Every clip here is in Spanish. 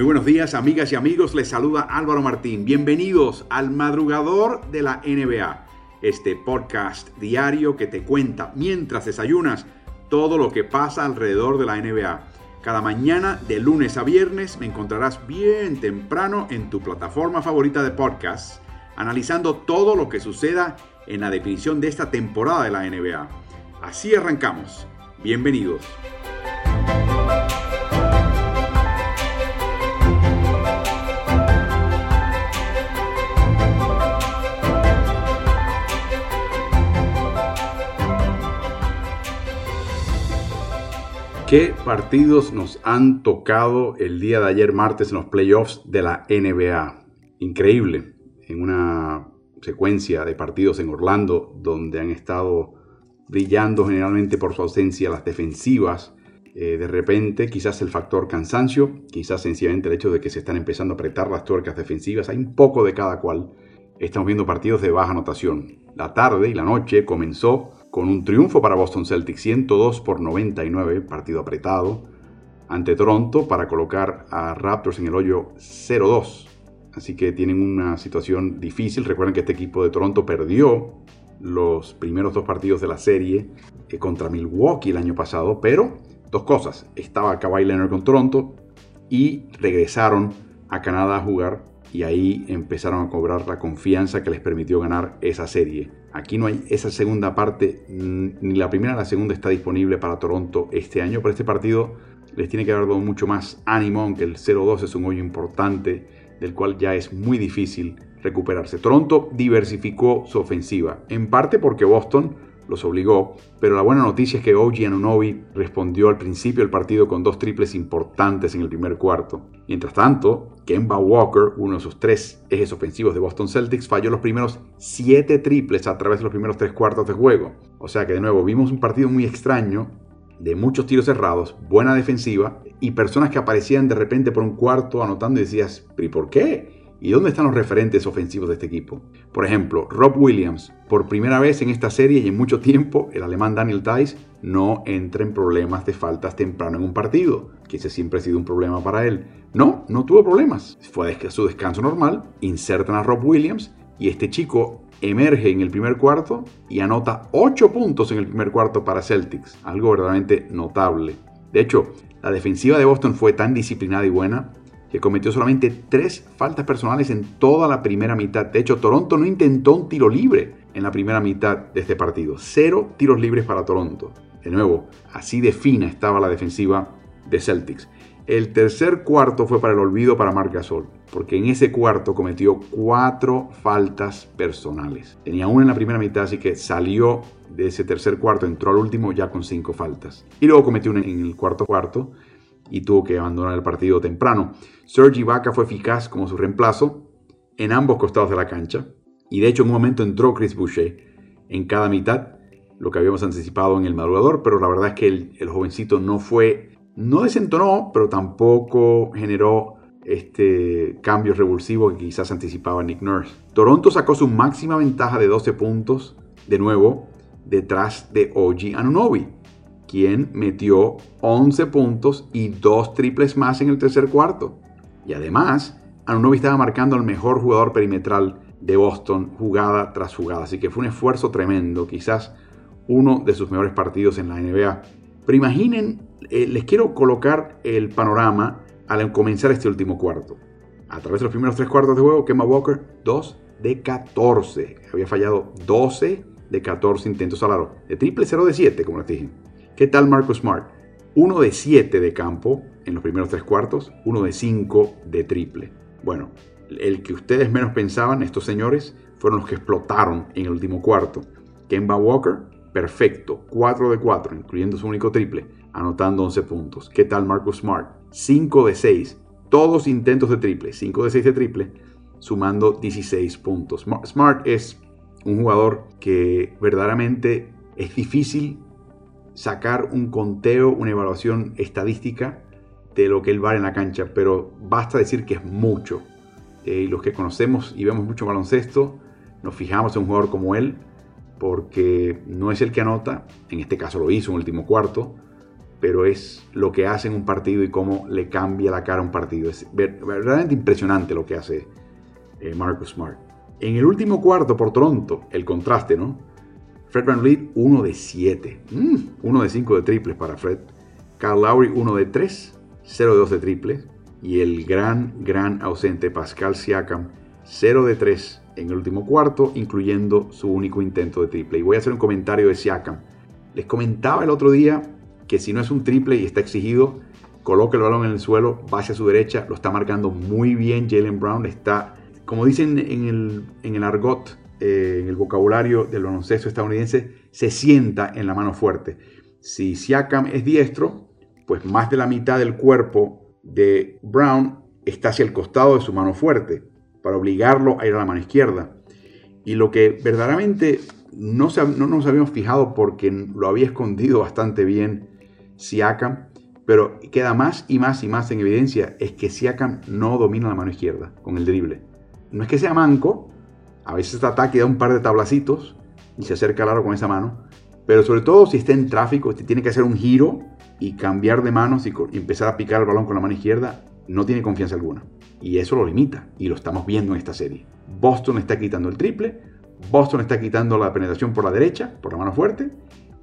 Muy buenos días, amigas y amigos. Les saluda Álvaro Martín. Bienvenidos al madrugador de la NBA, este podcast diario que te cuenta mientras desayunas todo lo que pasa alrededor de la NBA. Cada mañana, de lunes a viernes, me encontrarás bien temprano en tu plataforma favorita de podcast, analizando todo lo que suceda en la definición de esta temporada de la NBA. Así arrancamos. Bienvenidos. ¿Qué partidos nos han tocado el día de ayer martes en los playoffs de la NBA? Increíble. En una secuencia de partidos en Orlando donde han estado brillando generalmente por su ausencia las defensivas. Eh, de repente, quizás el factor cansancio, quizás sencillamente el hecho de que se están empezando a apretar las tuercas defensivas. Hay un poco de cada cual. Estamos viendo partidos de baja anotación. La tarde y la noche comenzó con un triunfo para Boston Celtics 102 por 99, partido apretado, ante Toronto para colocar a Raptors en el hoyo 0-2. Así que tienen una situación difícil. Recuerden que este equipo de Toronto perdió los primeros dos partidos de la serie eh, contra Milwaukee el año pasado, pero dos cosas. Estaba Kawhi Leonard con Toronto y regresaron a Canadá a jugar y ahí empezaron a cobrar la confianza que les permitió ganar esa serie. Aquí no hay esa segunda parte, ni la primera ni la segunda está disponible para Toronto este año, pero este partido les tiene que haber dado mucho más ánimo, aunque el 0-2 es un hoyo importante, del cual ya es muy difícil recuperarse. Toronto diversificó su ofensiva, en parte porque Boston los obligó, pero la buena noticia es que OG Anunobi respondió al principio del partido con dos triples importantes en el primer cuarto. Mientras tanto, Kemba Walker, uno de sus tres ejes ofensivos de Boston Celtics, falló los primeros siete triples a través de los primeros tres cuartos de juego. O sea que de nuevo vimos un partido muy extraño, de muchos tiros cerrados, buena defensiva y personas que aparecían de repente por un cuarto anotando y decías, ¿y por qué? ¿Y dónde están los referentes ofensivos de este equipo? Por ejemplo, Rob Williams, por primera vez en esta serie y en mucho tiempo, el alemán Daniel Tice no entra en problemas de faltas temprano en un partido, que ese siempre ha sido un problema para él. No, no tuvo problemas. Fue a su descanso normal, insertan a Rob Williams y este chico emerge en el primer cuarto y anota 8 puntos en el primer cuarto para Celtics, algo verdaderamente notable. De hecho, la defensiva de Boston fue tan disciplinada y buena que cometió solamente tres faltas personales en toda la primera mitad. De hecho, Toronto no intentó un tiro libre en la primera mitad de este partido. Cero tiros libres para Toronto. De nuevo, así de fina estaba la defensiva de Celtics. El tercer cuarto fue para el olvido para Marc Gasol, porque en ese cuarto cometió cuatro faltas personales. Tenía una en la primera mitad, así que salió de ese tercer cuarto, entró al último ya con cinco faltas. Y luego cometió una en el cuarto cuarto y tuvo que abandonar el partido temprano. Sergi Ibaka fue eficaz como su reemplazo en ambos costados de la cancha y de hecho en un momento entró Chris Boucher en cada mitad, lo que habíamos anticipado en el madrugador, pero la verdad es que el, jovencito no fue, no desentonó, pero tampoco generó este cambio revulsivo que quizás anticipaba Nick Nurse. Toronto sacó su máxima ventaja de 12 puntos, de nuevo, detrás de OG Anunobi quien metió 11 puntos y dos triples más en el tercer cuarto. Y además, Anunobi estaba marcando al mejor jugador perimetral de Boston jugada tras jugada. Así que fue un esfuerzo tremendo, quizás uno de sus mejores partidos en la NBA. Pero imaginen, eh, les quiero colocar el panorama al comenzar este último cuarto. A través de los primeros tres cuartos de juego, Kemba Walker, 2 de 14. Había fallado 12 de 14 intentos al aro. De triple 0 de 7, como les dije. ¿Qué tal Marcus Smart? Uno de 7 de campo en los primeros tres cuartos, uno de 5 de triple. Bueno, el que ustedes menos pensaban, estos señores, fueron los que explotaron en el último cuarto. Kemba Walker, perfecto, 4 de 4, incluyendo su único triple, anotando 11 puntos. ¿Qué tal Marcus Smart? 5 de 6, todos intentos de triple, 5 de 6 de triple, sumando 16 puntos. Smart es un jugador que verdaderamente es difícil sacar un conteo, una evaluación estadística de lo que él vale en la cancha, pero basta decir que es mucho. Eh, y los que conocemos y vemos mucho baloncesto, nos fijamos en un jugador como él, porque no es el que anota, en este caso lo hizo en el último cuarto, pero es lo que hace en un partido y cómo le cambia la cara a un partido. Es verdaderamente impresionante lo que hace eh, Marcus Smart. En el último cuarto por Toronto, el contraste, ¿no? Fred Van 1 de 7. 1 mm, de 5 de triples para Fred. Carl Lowry 1 de 3. 0 de 2 de triples. Y el gran, gran ausente Pascal Siakam 0 de 3 en el último cuarto, incluyendo su único intento de triple. Y voy a hacer un comentario de Siakam. Les comentaba el otro día que si no es un triple y está exigido, coloque el balón en el suelo, va hacia su derecha, lo está marcando muy bien Jalen Brown, está, como dicen en el, en el argot, eh, en el vocabulario del baloncesto estadounidense, se sienta en la mano fuerte. Si Siakam es diestro, pues más de la mitad del cuerpo de Brown está hacia el costado de su mano fuerte, para obligarlo a ir a la mano izquierda. Y lo que verdaderamente no, no nos habíamos fijado porque lo había escondido bastante bien Siakam, pero queda más y más y más en evidencia es que Siakam no domina la mano izquierda con el drible. No es que sea manco, a veces está ataque da un par de tablacitos y se acerca al aro con esa mano, pero sobre todo si está en tráfico, si tiene que hacer un giro y cambiar de manos y, empezar a picar el balón con la mano izquierda, no tiene confianza alguna. Y eso lo limita, y lo estamos viendo en esta serie. Boston está quitando el triple, Boston está quitando la penetración por la derecha, por la mano fuerte,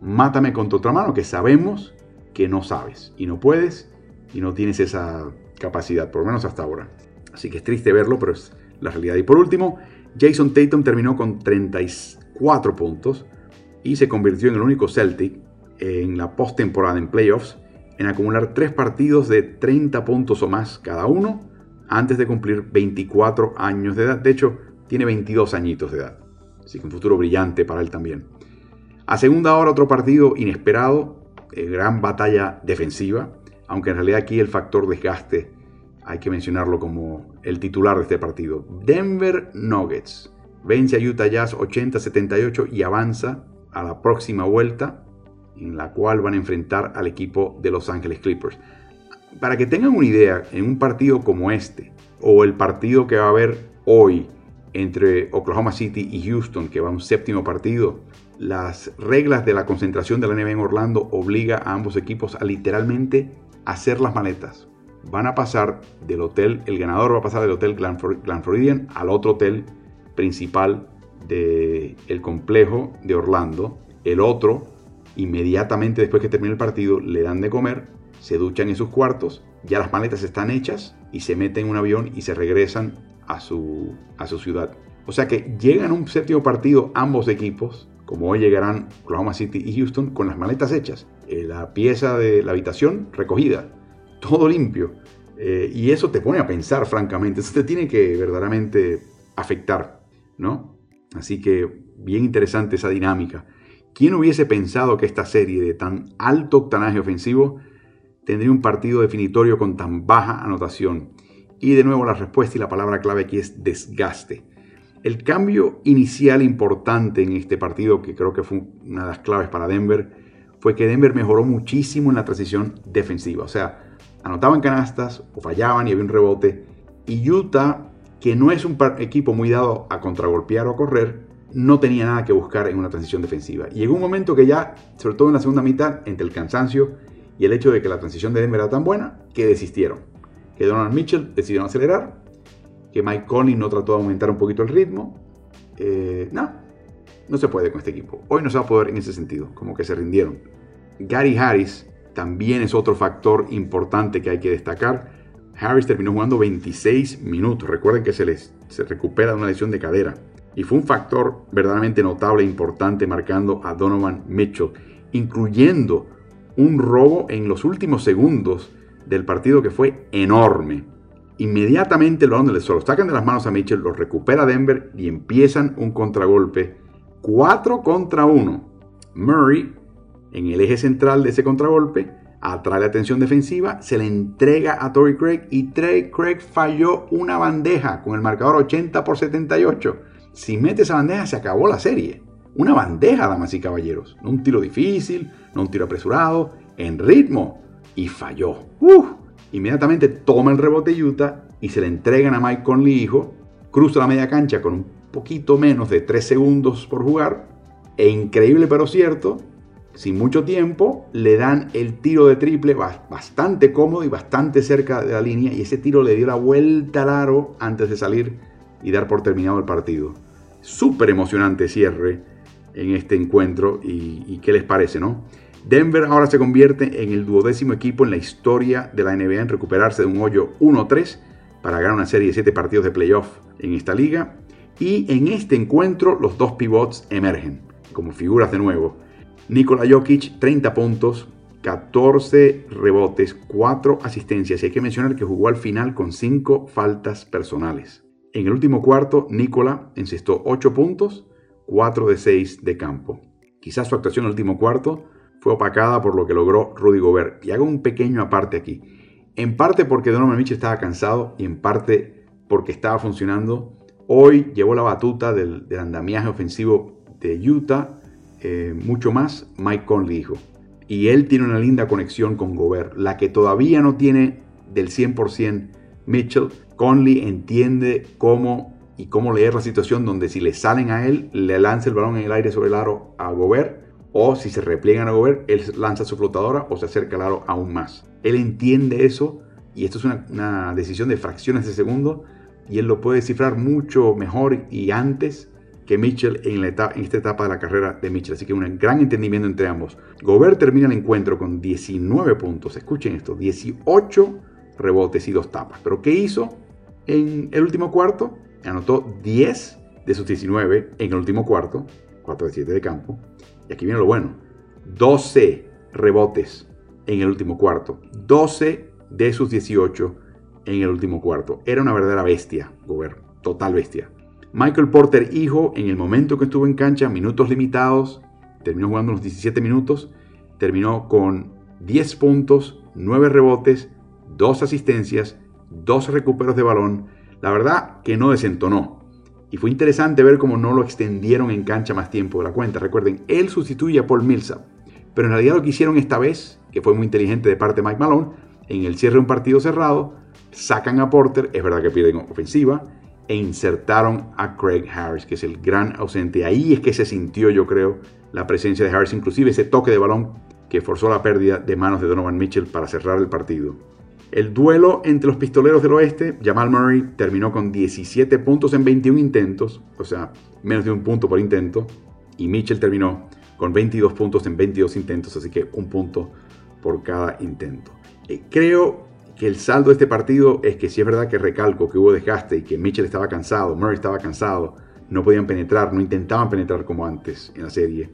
mátame con tu otra mano, que sabemos que no sabes y no puedes y no tienes esa capacidad, por lo menos hasta ahora. Así que es triste verlo, pero es la realidad. Y por último, Jason Tatum terminó con 34 puntos y se convirtió en el único Celtic en la postemporada en playoffs en acumular tres partidos de 30 puntos o más cada uno antes de cumplir 24 años de edad. De hecho, tiene 22 añitos de edad. Así que un futuro brillante para él también. A segunda hora, otro partido inesperado eh, gran batalla defensiva, aunque en realidad aquí el factor desgaste hay que mencionarlo como el titular de este partido. Denver Nuggets vence a Utah Jazz 80-78 y avanza a la próxima vuelta en la cual van a enfrentar al equipo de Los Angeles Clippers. Para que tengan una idea, en un partido como este, o el partido que va a haber hoy entre Oklahoma City y Houston, que va a un séptimo partido, las reglas de la concentración de la NBA en Orlando obliga a ambos equipos a literalmente hacer las maletas. Van a pasar del hotel, el ganador va a pasar del hotel Glan, Floridian al otro hotel principal del complejo de Orlando. El otro, inmediatamente después que termine el partido, le dan de comer, se duchan en sus cuartos, ya las maletas están hechas y se meten en un avión y se regresan a su, a su ciudad. O sea que llegan a un séptimo partido ambos equipos como hoy llegarán Oklahoma City y Houston con las maletas hechas, eh, la pieza de la habitación recogida, todo limpio. Eh, y eso te pone a pensar, francamente, eso te tiene que verdaderamente afectar, ¿no? Así que bien interesante esa dinámica. ¿Quién hubiese pensado que esta serie de tan alto octanaje ofensivo tendría un partido definitorio con tan baja anotación? Y de nuevo la respuesta y la palabra clave aquí es desgaste. El cambio inicial importante en este partido, que creo que fue una de las claves para Denver, fue que Denver mejoró muchísimo en la transición defensiva. O sea, anotaban canastas o fallaban y había un rebote. Y Utah, que no es un equipo muy dado a contragolpear o a correr, no tenía nada que buscar en una transición defensiva. Y llegó un momento que ya, sobre todo en la segunda mitad, entre el cansancio y el hecho de que la transición de Denver era tan buena, que desistieron. Que Donald Mitchell decidieron acelerar que Mike Conley no trató de aumentar un poquito el ritmo. Eh, no, no se puede con este equipo. Hoy no se va a poder en ese sentido, como que se rindieron. Gary Harris también es otro factor importante que hay que destacar. Harris terminó jugando 26 minutos. Recuerden que se, les, se recupera de una lesión de cadera. Y fue un factor verdaderamente notable e importante marcando a Donovan Mitchell, incluyendo un robo en los últimos segundos del partido que fue enorme. Inmediatamente el balón se lo sacan de las manos a Mitchell, lo recupera Denver y empiezan un contragolpe 4 contra 1. Murray, en el eje central de ese contragolpe, atrae la atención defensiva, se le entrega a Torrey Craig y Trey Craig falló una bandeja con el marcador 80 por 78. Si mete esa bandeja se acabó la serie. Una bandeja, damas y caballeros. No un tiro difícil, no un tiro apresurado, en ritmo. Y falló. ¡Uf! Inmediatamente toma el rebote Utah y se le entregan a Mike Conley hijo. Cruza la media cancha con un poquito menos de 3 segundos por jugar. E increíble pero cierto, sin mucho tiempo, le dan el tiro de triple bastante cómodo y bastante cerca de la línea y ese tiro le dio la vuelta al aro antes de salir y dar por terminado el partido. Súper emocionante cierre en este encuentro y, qué les parece, ¿no? Denver ahora se convierte en el duodécimo equipo en la historia de la NBA en recuperarse de un hoyo 1-3 para ganar una serie de 7 partidos de playoff en esta liga. Y en este encuentro los dos pivots emergen como figuras de nuevo. Nikola Jokic, 30 puntos, 14 rebotes, 4 asistencias. Y hay que mencionar que jugó al final con 5 faltas personales. En el último cuarto, Nikola encestó 8 puntos, 4 de 6 de campo. Quizás su actuación en el último cuarto fue opacada por lo que logró Rudy Gobert. Y hago un pequeño aparte aquí. En parte porque Donovan Mitchell estaba cansado y en parte porque estaba funcionando. Hoy llevó la batuta del, del andamiaje ofensivo de Utah eh, mucho más, Mike Conley dijo. Y él tiene una linda conexión con Gobert, la que todavía no tiene del 100% Mitchell. Conley entiende cómo y cómo leer la situación donde si le salen a él, le lanza el balón en el aire sobre el aro a Gobert, o si se repliegan a Gobert, él lanza su flotadora o se acerca al aro aún más. Él entiende eso y esto es una, una decisión de fracciones de segundo y él lo puede descifrar mucho mejor y antes que Mitchell en, esta etapa de la carrera de Mitchell. Así que un gran entendimiento entre ambos. Gobert termina el encuentro con 19 puntos. Escuchen esto, 18 rebotes y dos tapas. Pero ¿qué hizo en el último cuarto? Anotó 10 de sus 19 en el último cuarto, 4 de 7 de campo. Y aquí viene lo bueno, 12 rebotes en el último cuarto, 12 de sus 18 en el último cuarto. Era una verdadera bestia, Gobert, total bestia. Michael Porter, hijo, en el momento que estuvo en cancha, minutos limitados, terminó jugando unos 17 minutos, terminó con 10 puntos, 9 rebotes, 2 asistencias, 2 recuperos de balón. La verdad que no desentonó. Y fue interesante ver cómo no lo extendieron en cancha más tiempo de la cuenta. Recuerden, él sustituye a Paul Millsap. Pero en realidad lo que hicieron esta vez, que fue muy inteligente de parte de Mike Malone, en el cierre de un partido cerrado, sacan a Porter, es verdad que pierden ofensiva, e insertaron a Craig Harris, que es el gran ausente. Ahí es que se sintió, yo creo, la presencia de Harris, inclusive ese toque de balón que forzó la pérdida de manos de Donovan Mitchell para cerrar el partido. El duelo entre los pistoleros del oeste, Jamal Murray terminó con 17 puntos en 21 intentos, o sea, menos de un punto por intento, y Mitchell terminó con 22 puntos en 22 intentos, así que un punto por cada intento. Eh, creo que el saldo de este partido es que si es verdad que recalco que hubo desgaste y que Mitchell estaba cansado, Murray estaba cansado, no podían penetrar, no intentaban penetrar como antes en la serie.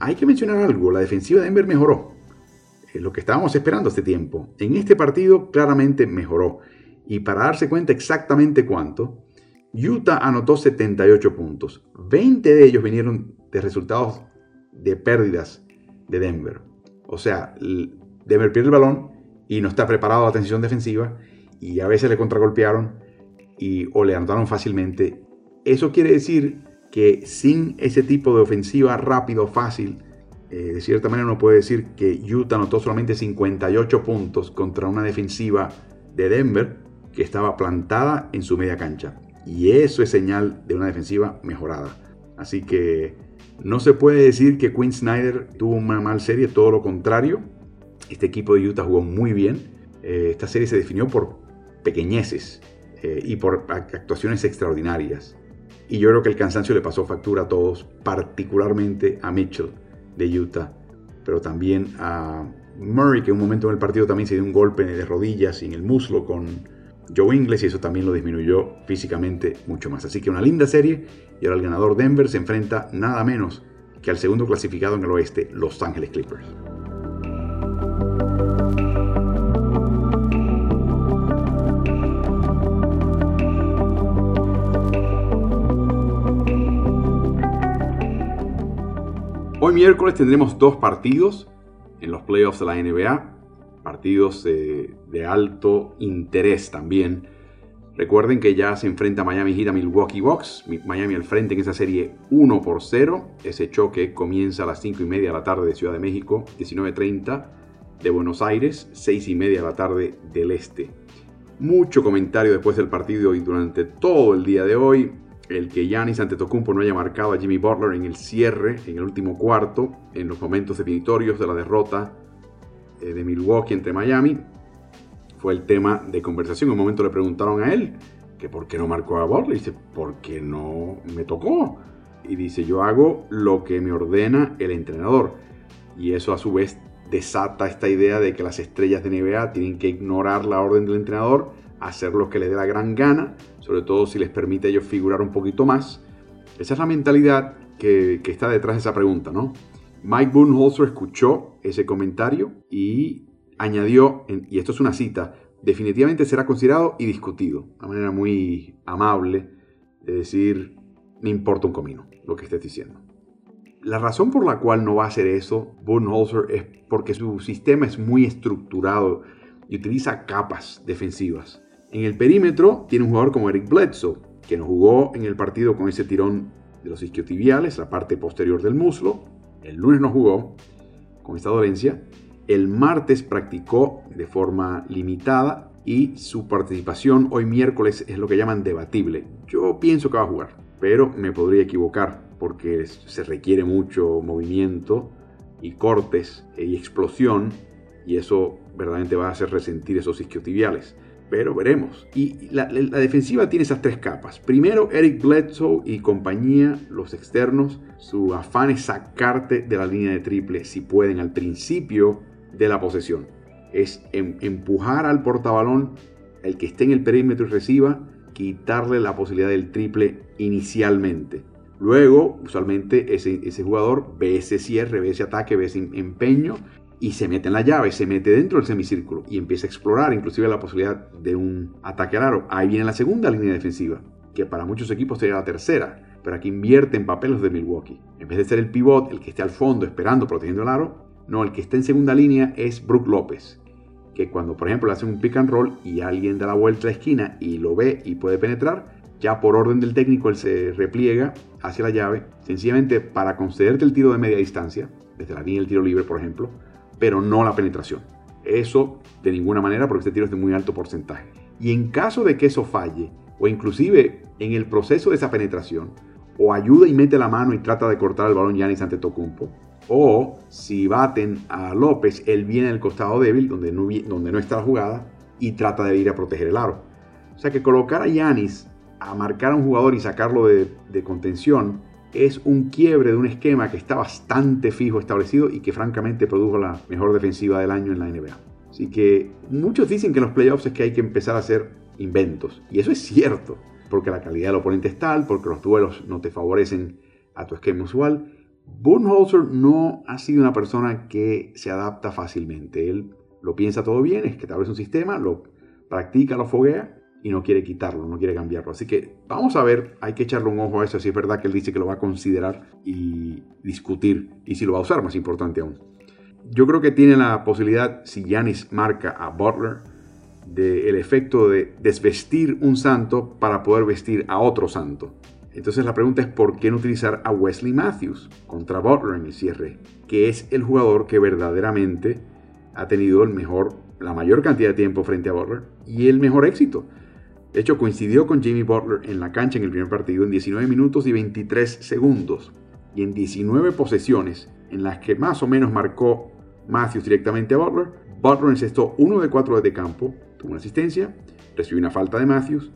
Hay que mencionar algo, la defensiva de Denver mejoró. Lo que estábamos esperando este tiempo. En este partido claramente mejoró. Y para darse cuenta exactamente cuánto, Utah anotó 78 puntos. 20 de ellos vinieron de resultados de pérdidas de Denver. O sea, Denver pierde el balón, y no está preparado la transición defensiva y a veces le contragolpearon y, o le anotaron fácilmente. Eso quiere decir que sin ese tipo de ofensiva rápido, fácil, eh, de cierta manera uno puede decir que Utah anotó solamente 58 puntos contra una defensiva de Denver que estaba plantada en su media cancha. Y eso es señal de una defensiva mejorada. Así que no se puede decir que Quinn Snyder tuvo una mal serie, todo lo contrario. Este equipo de Utah jugó muy bien. Eh, esta serie se definió por pequeñeces eh, y por actuaciones extraordinarias. Y yo creo que el cansancio le pasó factura a todos, particularmente a Mitchell de Utah, pero también a Murray, que en un momento en el partido también se dio un golpe de rodillas y en el muslo con Joe Ingles y eso también lo disminuyó físicamente mucho más. Así que una linda serie y ahora el ganador Denver se enfrenta nada menos que al segundo clasificado en el oeste, Los Ángeles Clippers. Hoy miércoles tendremos dos partidos en los playoffs de la NBA, partidos de, alto interés también. Recuerden que ya se enfrenta Miami Heat a Milwaukee Bucks. Miami al frente en esa serie 1 por 0. Ese choque comienza a las 5 y media de la tarde de Ciudad de México, 19.30 de Buenos Aires, 6 y media de la tarde del Este. Mucho comentario después del partido y durante todo el día de hoy. El que Giannis Antetokounmpo no haya marcado a Jimmy Butler en el cierre, en el último cuarto, en los momentos definitorios de la derrota eh, de Milwaukee entre Miami, fue el tema de conversación. En un momento le preguntaron a él que por qué no marcó a Butler. Y dice, porque no me tocó. Y dice, yo hago lo que me ordena el entrenador. Y eso a su vez desata esta idea de que las estrellas de NBA tienen que ignorar la orden del entrenador, hacer lo que les dé la gran gana, sobre todo si les permite a ellos figurar un poquito más. Esa es la mentalidad que, está detrás de esa pregunta, ¿no? Mike Budenholzer escuchó ese comentario y añadió, y esto es una cita, definitivamente será considerado y discutido. Una manera muy amable de decir, me importa un comino lo que estés diciendo. La razón por la cual no va a hacer eso Budenholzer es porque su sistema es muy estructurado y utiliza capas defensivas. En el perímetro tiene un jugador como Eric Bledsoe, que no jugó en el partido con ese tirón de los isquiotibiales, la parte posterior del muslo. El lunes no jugó con esta dolencia. El martes practicó de forma limitada y su participación hoy miércoles es lo que llaman debatible. Yo pienso que va a jugar, pero me podría equivocar porque se requiere mucho movimiento y cortes y explosión y eso verdaderamente va a hacer resentir esos isquiotibiales. Pero veremos. Y la, defensiva tiene esas tres capas. Primero, Eric Bledsoe y compañía, los externos, su afán es sacarte de la línea de triple si pueden al principio de la posesión. Es em, empujar al portabalón, el que esté en el perímetro y reciba, quitarle la posibilidad del triple inicialmente. Luego, usualmente ese, ese jugador ve ese cierre, ve ese ataque, ve ese em, empeño y se mete en la llave, se mete dentro del semicírculo y empieza a explorar inclusive la posibilidad de un ataque al aro. Ahí viene la segunda línea defensiva, que para muchos equipos sería la tercera, pero aquí invierte en papeles de Milwaukee. En vez de ser el pivot, el que esté al fondo esperando, protegiendo el aro, no, el que está en segunda línea es Brook López, que cuando por ejemplo le hacen un pick and roll y alguien da la vuelta a la esquina y lo ve y puede penetrar, ya por orden del técnico él se repliega hacia la llave, sencillamente para concederte el tiro de media distancia, desde la línea del tiro libre por ejemplo, pero no la penetración. Eso de ninguna manera porque este tiro es de muy alto porcentaje. Y en caso de que eso falle, o inclusive en el proceso de esa penetración, o ayuda y mete la mano y trata de cortar el balón Yanis ante Tocumpo, o si baten a López, él viene del costado débil, donde no, donde no está la jugada, y trata de ir a proteger el aro. O sea que colocar a Yanis a marcar a un jugador y sacarlo de contención es un quiebre de un esquema que está bastante fijo establecido y que francamente produjo la mejor defensiva del año en la NBA. Así que muchos dicen que en los playoffs es que hay que empezar a hacer inventos. Y eso es cierto, porque la calidad del oponente es tal, porque los duelos no te favorecen a tu esquema usual. Budenholzer no ha sido una persona que se adapta fácilmente. Él lo piensa todo bien, es que establece un sistema, lo practica, lo foguea y no quiere quitarlo, no quiere cambiarlo. Así que vamos a ver, hay que echarle un ojo a eso, si es verdad que él dice que lo va a considerar y discutir, y si lo va a usar, más importante aún. Yo creo que tiene la posibilidad, si Yanis marca a Butler, del efecto de desvestir un santo para poder vestir a otro santo. Entonces la pregunta es por qué no utilizar a Wesley Matthews contra Butler en el cierre, que es el jugador que verdaderamente ha tenido el mejor, la mayor cantidad de tiempo frente a Butler y el mejor éxito. De hecho, coincidió con Jimmy Butler en la cancha en el primer partido en 19 minutos y 23 segundos y en 19 posesiones en las que más o menos marcó Matthews directamente a Butler. Butler encestó uno de cuatro de campo, tuvo una asistencia, recibió una falta de Matthews,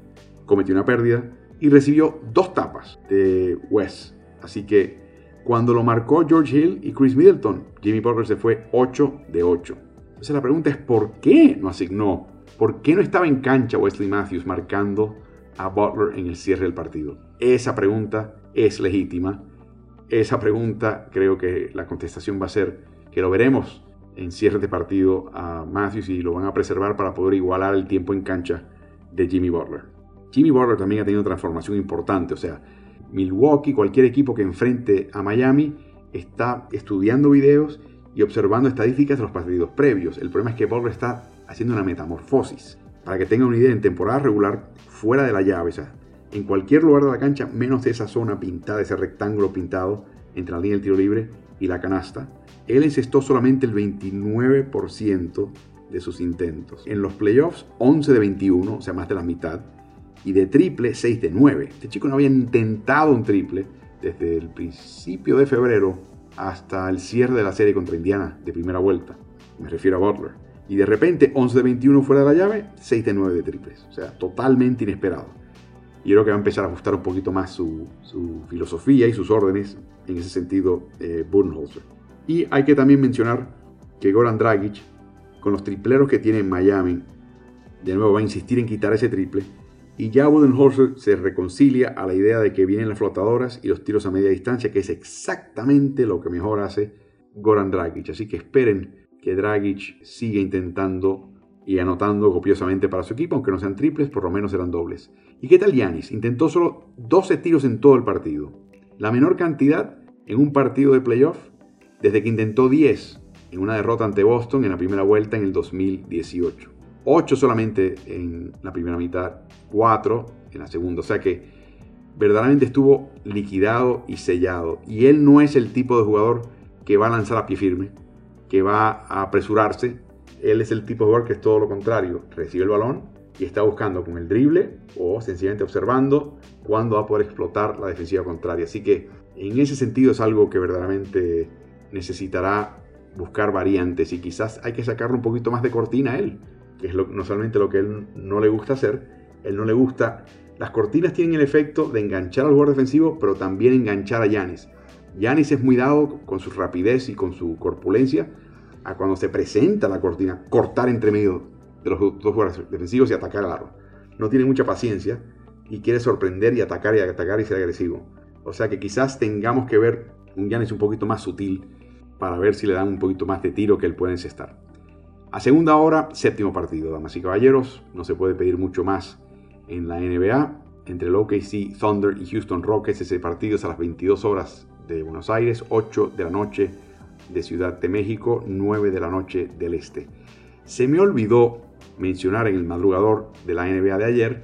cometió una pérdida y recibió dos tapas de West. Así que cuando lo marcó George Hill y Chris Middleton, Jimmy Butler se fue 8 de 8. Entonces la pregunta es ¿por qué no asignó ¿Por qué no estaba en cancha Wesley Matthews marcando a Butler en el cierre del partido? Esa pregunta es legítima. Esa pregunta creo que la contestación va a ser que lo veremos en cierre de partido a Matthews y lo van a preservar para poder igualar el tiempo en cancha de Jimmy Butler. Jimmy Butler también ha tenido una transformación importante, o sea, Milwaukee, cualquier equipo que enfrente a Miami, está estudiando videos y observando estadísticas de los partidos previos. El problema es que Butler está haciendo una metamorfosis. Para que tengan una idea, en temporada regular, fuera de la llave, o sea, en cualquier lugar de la cancha, menos esa zona pintada, ese rectángulo pintado entre la línea del tiro libre y la canasta, él encestó solamente el 29% de sus intentos. En los playoffs, 11 de 21, o sea, más de la mitad. Y de triple, 6 de 9. Este chico no había intentado un triple desde el principio de febrero hasta el cierre de la serie contra Indiana de primera vuelta. Me refiero a Butler. Y de repente, 11 de 21 fuera de la llave, 6 de 9 de triples. O sea, totalmente inesperado. Y creo que va a empezar a ajustar un poquito más su, filosofía y sus órdenes en ese sentido, eh, Y hay que también mencionar que Goran Dragic, con los tripleros que tiene en Miami, de nuevo va a insistir en quitar ese triple. Y ya Budenholzer se reconcilia a la idea de que vienen las flotadoras y los tiros a media distancia, que es exactamente lo que mejor hace Goran Dragic. Así que esperen que Dragic siga intentando y anotando copiosamente para su equipo, aunque no sean triples, por lo menos serán dobles. ¿Y qué tal Yanis? Intentó solo 12 tiros en todo el partido. La menor cantidad en un partido de playoff desde que intentó 10 en una derrota ante Boston en la primera vuelta en el 2018. 8 solamente en la primera mitad, 4 en la segunda. O sea que verdaderamente estuvo liquidado y sellado. Y él no es el tipo de jugador que va a lanzar a pie firme, que va a apresurarse. Él es el tipo de jugador que es todo lo contrario. Recibe el balón y está buscando con el drible o sencillamente observando cuándo va a poder explotar la defensiva contraria. Así que en ese sentido es algo que verdaderamente necesitará buscar variantes y quizás hay que sacarle un poquito más de cortina a él que es no solamente lo que él no le gusta hacer, él no le gusta... Las cortinas tienen el efecto de enganchar al jugador defensivo, pero también enganchar a Yanis. Yanis es muy dado con su rapidez y con su corpulencia a cuando se presenta la cortina, cortar entre medio de los dos jugadores defensivos y atacar al aro. No tiene mucha paciencia y quiere sorprender y atacar y atacar y ser agresivo. O sea que quizás tengamos que ver un Yanis un poquito más sutil para ver si le dan un poquito más de tiro que él puede encestar. A segunda hora, séptimo partido, damas y caballeros. No se puede pedir mucho más en la NBA. Entre el OKC Thunder y Houston Rockets, ese partido es a las 22 horas de Buenos Aires, 8 de la noche de Ciudad de México, 9 de la noche del Este. Se me olvidó mencionar en el madrugador de la NBA de ayer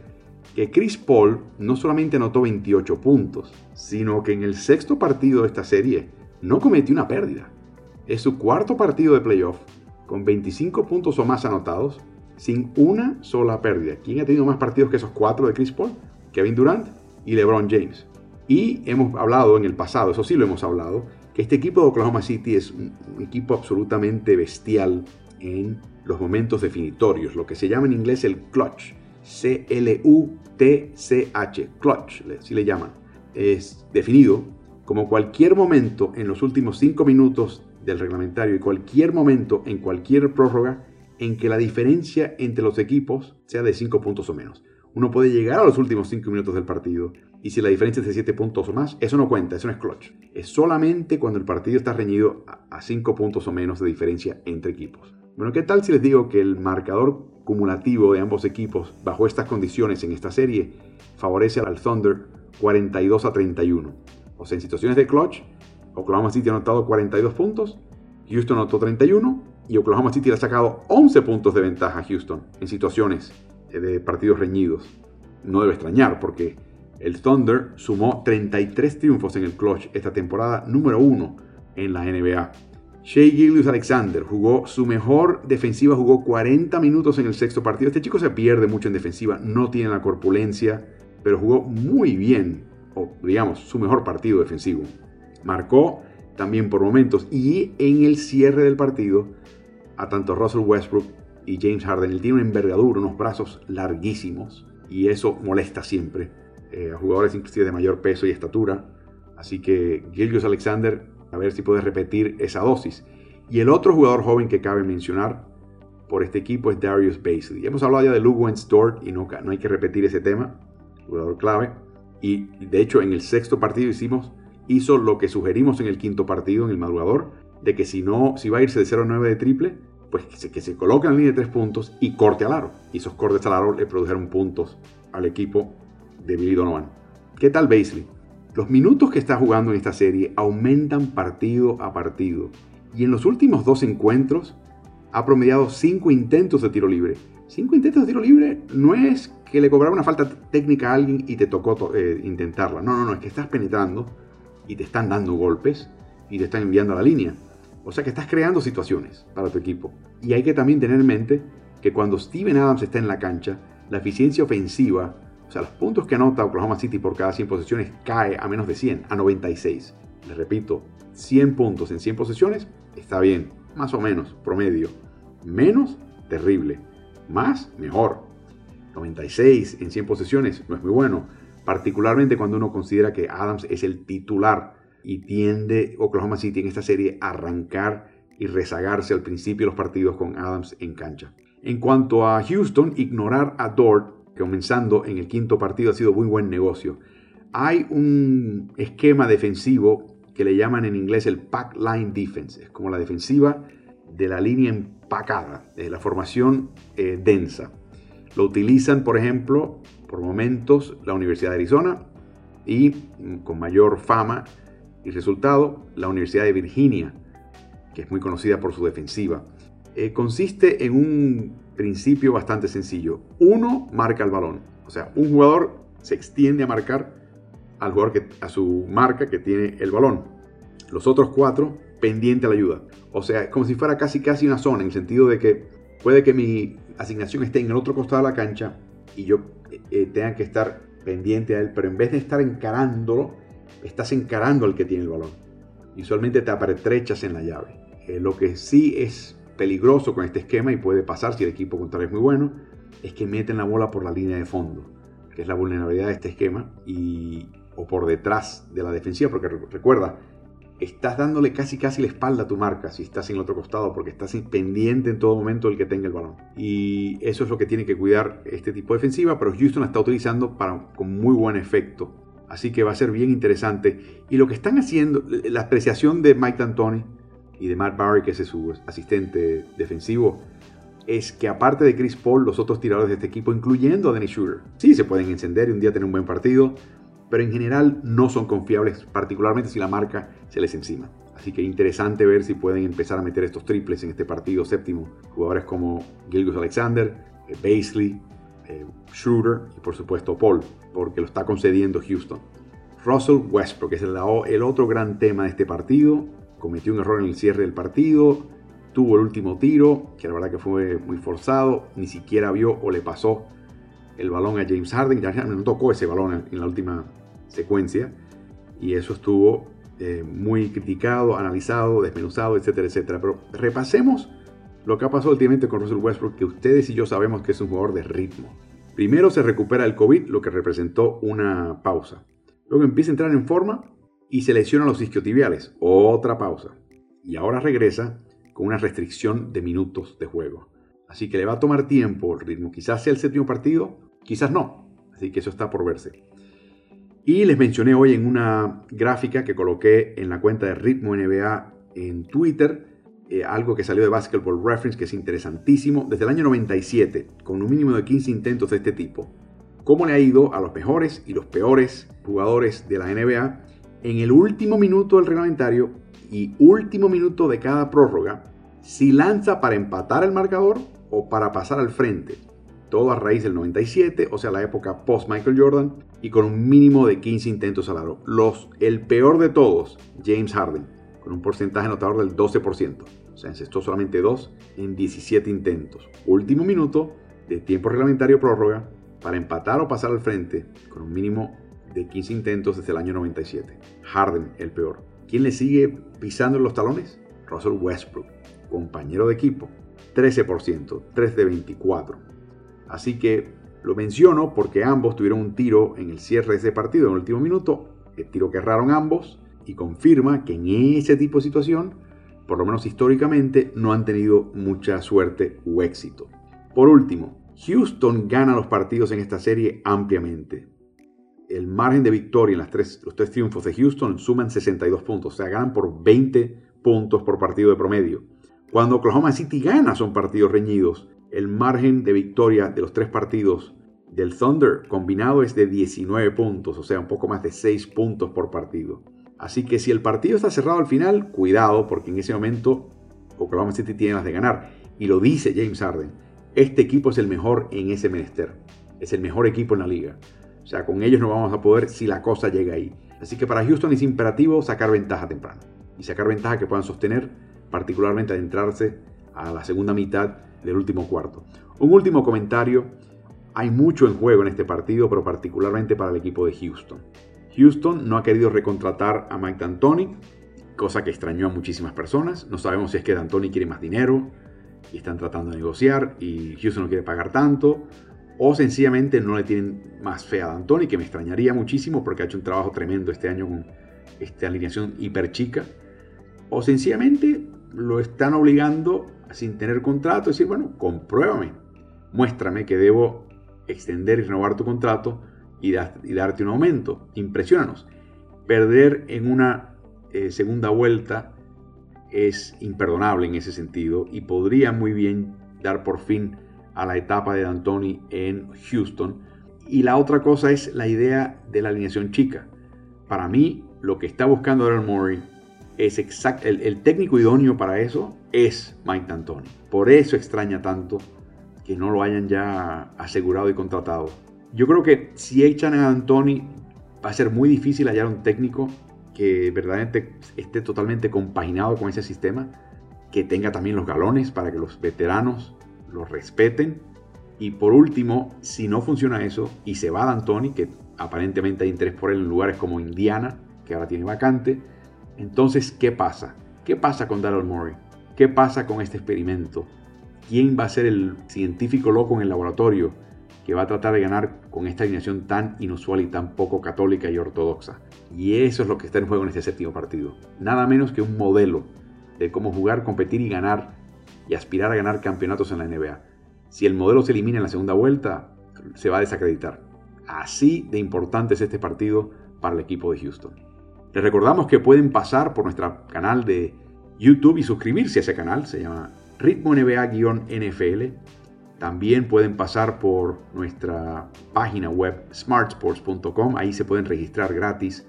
que Chris Paul no solamente anotó 28 puntos, sino que en el sexto partido de esta serie no cometió una pérdida. Es su cuarto partido de playoff con 25 puntos o más anotados, sin una sola pérdida. ¿Quién ha tenido más partidos que esos cuatro de Chris Paul? Kevin Durant y LeBron James. Y hemos hablado en el pasado, eso sí lo hemos hablado, que este equipo de Oklahoma City es un equipo absolutamente bestial en los momentos definitorios, lo que se llama en inglés el clutch, C-L-U-T-C-H, clutch, así le llaman. Es definido como cualquier momento en los últimos cinco minutos del reglamentario y cualquier momento en cualquier prórroga en que la diferencia entre los equipos sea de 5 puntos o menos. Uno puede llegar a los últimos 5 minutos del partido y si la diferencia es de 7 puntos o más, eso no cuenta, eso no es clutch. Es solamente cuando el partido está reñido a 5 puntos o menos de diferencia entre equipos. Bueno, ¿qué tal si les digo que el marcador cumulativo de ambos equipos bajo estas condiciones en esta serie favorece al Thunder 42 a 31? O sea, en situaciones de clutch, Oklahoma City ha anotado 42 puntos, Houston anotó 31 y Oklahoma City le ha sacado 11 puntos de ventaja a Houston en situaciones de partidos reñidos. No debe extrañar porque el Thunder sumó 33 triunfos en el clutch esta temporada número 1 en la NBA. Shea Gillius Alexander jugó su mejor defensiva, jugó 40 minutos en el sexto partido. Este chico se pierde mucho en defensiva, no tiene la corpulencia, pero jugó muy bien, o digamos, su mejor partido defensivo. Marcó también por momentos y en el cierre del partido a tanto Russell Westbrook y James Harden. Él tiene una envergadura, unos brazos larguísimos y eso molesta siempre eh, a jugadores de mayor peso y estatura. Así que Gilgius Alexander, a ver si puede repetir esa dosis. Y el otro jugador joven que cabe mencionar por este equipo es Darius Basley. Hemos hablado ya de Luke Dort y no, no hay que repetir ese tema, jugador clave. Y de hecho en el sexto partido hicimos hizo lo que sugerimos en el quinto partido, en el madrugador, de que si no, si va a irse de 0 a 9 de triple, pues que se, se coloque en la línea de 3 puntos y corte al aro. Y esos cortes al aro le produjeron puntos al equipo de Billy Donovan. ¿Qué tal Basley? Los minutos que está jugando en esta serie aumentan partido a partido. Y en los últimos dos encuentros ha promediado 5 intentos de tiro libre. 5 intentos de tiro libre no es que le cobrara una falta técnica a alguien y te tocó eh, intentarla. No, no, no, es que estás penetrando y te están dando golpes y te están enviando a la línea. O sea que estás creando situaciones para tu equipo. Y hay que también tener en mente que cuando Steven Adams está en la cancha, la eficiencia ofensiva O sea, los puntos que anota Oklahoma City por cada 100 posesiones cae a menos de 100, a 96. Les repito, 100 puntos en 100 posesiones está bien, más o menos, promedio. Menos, terrible. Más, mejor. 96 en 100 posesiones no es muy bueno, particularmente cuando uno considera que Adams es el titular y tiende Oklahoma City en esta serie a arrancar y rezagarse al principio los partidos con Adams en cancha. En cuanto a Houston, ignorar a Dort comenzando en el quinto partido ha sido muy buen negocio. Hay un esquema defensivo que le llaman en inglés el pack line defense, es como la defensiva de la línea empacada, de la formación eh, densa. Lo utilizan, por ejemplo, por momentos la Universidad de Arizona y mm, con mayor fama y resultado la Universidad de Virginia, que es muy conocida por su defensiva. Eh, consiste en un principio bastante sencillo. Uno marca el balón, o sea, un jugador se extiende a marcar al jugador que, a su marca que tiene el balón. Los otros cuatro pendiente a la ayuda. O sea, como si fuera casi casi una zona, en el sentido de que puede que mi asignación esté en el otro costado de la cancha y yo eh, eh, tenga que estar pendiente a él, pero en vez de estar encarándolo, estás encarando al que tiene el balón. Y usualmente te apertrechas en la llave. Eh, lo que sí es peligroso con este esquema y puede pasar si el equipo contrario es muy bueno, es que meten la bola por la línea de fondo, que es la vulnerabilidad de este esquema, y, o por detrás de la defensiva, porque recuerda, estás dándole casi casi la espalda a tu marca si estás en el otro costado, porque estás pendiente en todo momento del que tenga el balón. Y eso es lo que tiene que cuidar este tipo de defensiva, pero Houston la está utilizando para, con muy buen efecto. Así que va a ser bien interesante. Y lo que están haciendo, la apreciación de Mike D'Antoni y de Matt Barry, que es su asistente defensivo, es que aparte de Chris Paul, los otros tiradores de este equipo, incluyendo a Dennis Shooter, sí se pueden encender y un día tener un buen partido, pero en general no son confiables, particularmente si la marca se les encima. Así que interesante ver si pueden empezar a meter estos triples en este partido séptimo. Jugadores como Gilgus Alexander, eh, Baisley, eh, Schroeder y por supuesto Paul, porque lo está concediendo Houston. Russell Westbrook que es el otro gran tema de este partido. Cometió un error en el cierre del partido, tuvo el último tiro, que la verdad que fue muy forzado, ni siquiera vio o le pasó el balón a James Harden, ya no tocó ese balón en la última secuencia y eso estuvo eh, muy criticado, analizado, desmenuzado, etcétera, etcétera. Pero repasemos lo que ha pasado últimamente con Russell Westbrook, que ustedes y yo sabemos que es un jugador de ritmo. Primero se recupera el COVID, lo que representó una pausa. Luego empieza a entrar en forma y se los isquiotibiales, otra pausa. Y ahora regresa con una restricción de minutos de juego. Así que le va a tomar tiempo el ritmo. Quizás sea el séptimo partido, quizás no. Así que eso está por verse. Y les mencioné hoy en una gráfica que coloqué en la cuenta de Ritmo NBA en Twitter, eh, algo que salió de Basketball Reference que es interesantísimo, desde el año 97, con un mínimo de 15 intentos de este tipo. ¿Cómo le ha ido a los mejores y los peores jugadores de la NBA en el último minuto del reglamentario y último minuto de cada prórroga, si lanza para empatar el marcador o para pasar al frente? todo a raíz del 97, o sea, la época post Michael Jordan, y con un mínimo de 15 intentos al aro. El peor de todos, James Harden, con un porcentaje notador del 12%. O sea, encestó solamente 2 en 17 intentos. Último minuto de tiempo reglamentario prórroga para empatar o pasar al frente con un mínimo de 15 intentos desde el año 97. Harden, el peor. ¿Quién le sigue pisando los talones? Russell Westbrook, compañero de equipo. 13%, 3 de 24. Así que lo menciono porque ambos tuvieron un tiro en el cierre de ese partido en el último minuto, el tiro que erraron ambos y confirma que en ese tipo de situación, por lo menos históricamente, no han tenido mucha suerte u éxito. Por último, Houston gana los partidos en esta serie ampliamente. El margen de victoria en las tres, los tres triunfos de Houston suman 62 puntos, o sea, ganan por 20 puntos por partido de promedio. Cuando Oklahoma City gana son partidos reñidos el margen de victoria de los tres partidos del Thunder combinado es de 19 puntos, o sea, un poco más de 6 puntos por partido. Así que si el partido está cerrado al final, cuidado, porque en ese momento Oklahoma City tiene las de ganar. Y lo dice James Harden, este equipo es el mejor en ese menester. Es el mejor equipo en la liga. O sea, con ellos no vamos a poder si la cosa llega ahí. Así que para Houston es imperativo sacar ventaja temprano. Y sacar ventaja que puedan sostener, particularmente adentrarse a la segunda mitad del último cuarto. Un último comentario. Hay mucho en juego en este partido, pero particularmente para el equipo de Houston. Houston no ha querido recontratar a Mike D'Antoni, cosa que extrañó a muchísimas personas. No sabemos si es que D'Antoni quiere más dinero y están tratando de negociar y Houston no quiere pagar tanto, o sencillamente no le tienen más fe a D'Antoni, que me extrañaría muchísimo porque ha hecho un trabajo tremendo este año con esta alineación hiper chica, o sencillamente lo están obligando sin tener contrato, decir, bueno, compruébame, muéstrame que debo extender y renovar tu contrato y, darte un aumento. Impresionanos. Perder en una eh, segunda vuelta es imperdonable en ese sentido y podría muy bien dar por fin a la etapa de D'Antoni en Houston. Y la otra cosa es la idea de la alineación chica. Para mí, lo que está buscando Daryl Morey es exacto, el, técnico idóneo para eso es Mike D'Antoni. Por eso extraña tanto que no lo hayan ya asegurado y contratado. Yo creo que si echan a D'Antoni va a ser muy difícil hallar un técnico que verdaderamente esté totalmente compaginado con ese sistema, que tenga también los galones para que los veteranos los respeten. Y por último, si no funciona eso y se va D'Antoni, que aparentemente hay interés por él en lugares como Indiana, que ahora tiene vacante, entonces, ¿qué pasa? ¿Qué pasa con Daryl Morey? ¿Qué pasa con este experimento? ¿Quién va a ser el científico loco en el laboratorio que va a tratar de ganar con esta alineación tan inusual y tan poco católica y ortodoxa? Y eso es lo que está en juego en este séptimo partido. Nada menos que un modelo de cómo jugar, competir y ganar y aspirar a ganar campeonatos en la NBA. Si el modelo se elimina en la segunda vuelta, se va a desacreditar. Así de importante es este partido para el equipo de Houston. Les recordamos que pueden pasar por nuestro canal de YouTube y suscribirse a ese canal, se llama Ritmo NBA-NFL. También pueden pasar por nuestra página web smartsports.com, ahí se pueden registrar gratis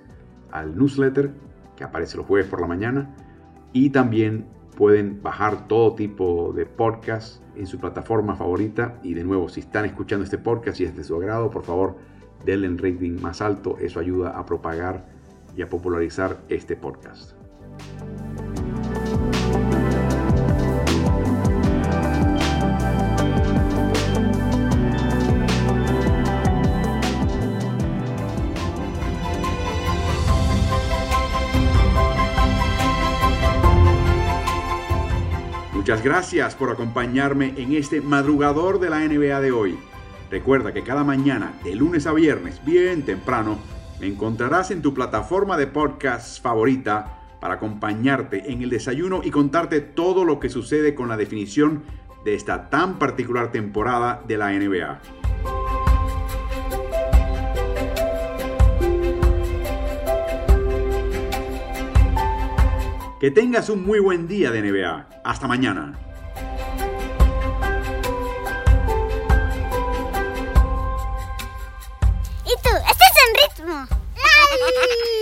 al newsletter que aparece los jueves por la mañana y también pueden bajar todo tipo de podcast en su plataforma favorita y de nuevo si están escuchando este podcast y es de su agrado por favor denle un rating más alto eso ayuda a propagar y a popularizar este podcast. Muchas gracias por acompañarme en este madrugador de la NBA de hoy. Recuerda que cada mañana, de lunes a viernes, bien temprano, me encontrarás en tu plataforma de podcast favorita para acompañarte en el desayuno y contarte todo lo que sucede con la definición de esta tan particular temporada de la NBA. Que tengas un muy buen día de NBA. Hasta mañana. ¿Y tú? ¿Estás en ritmo?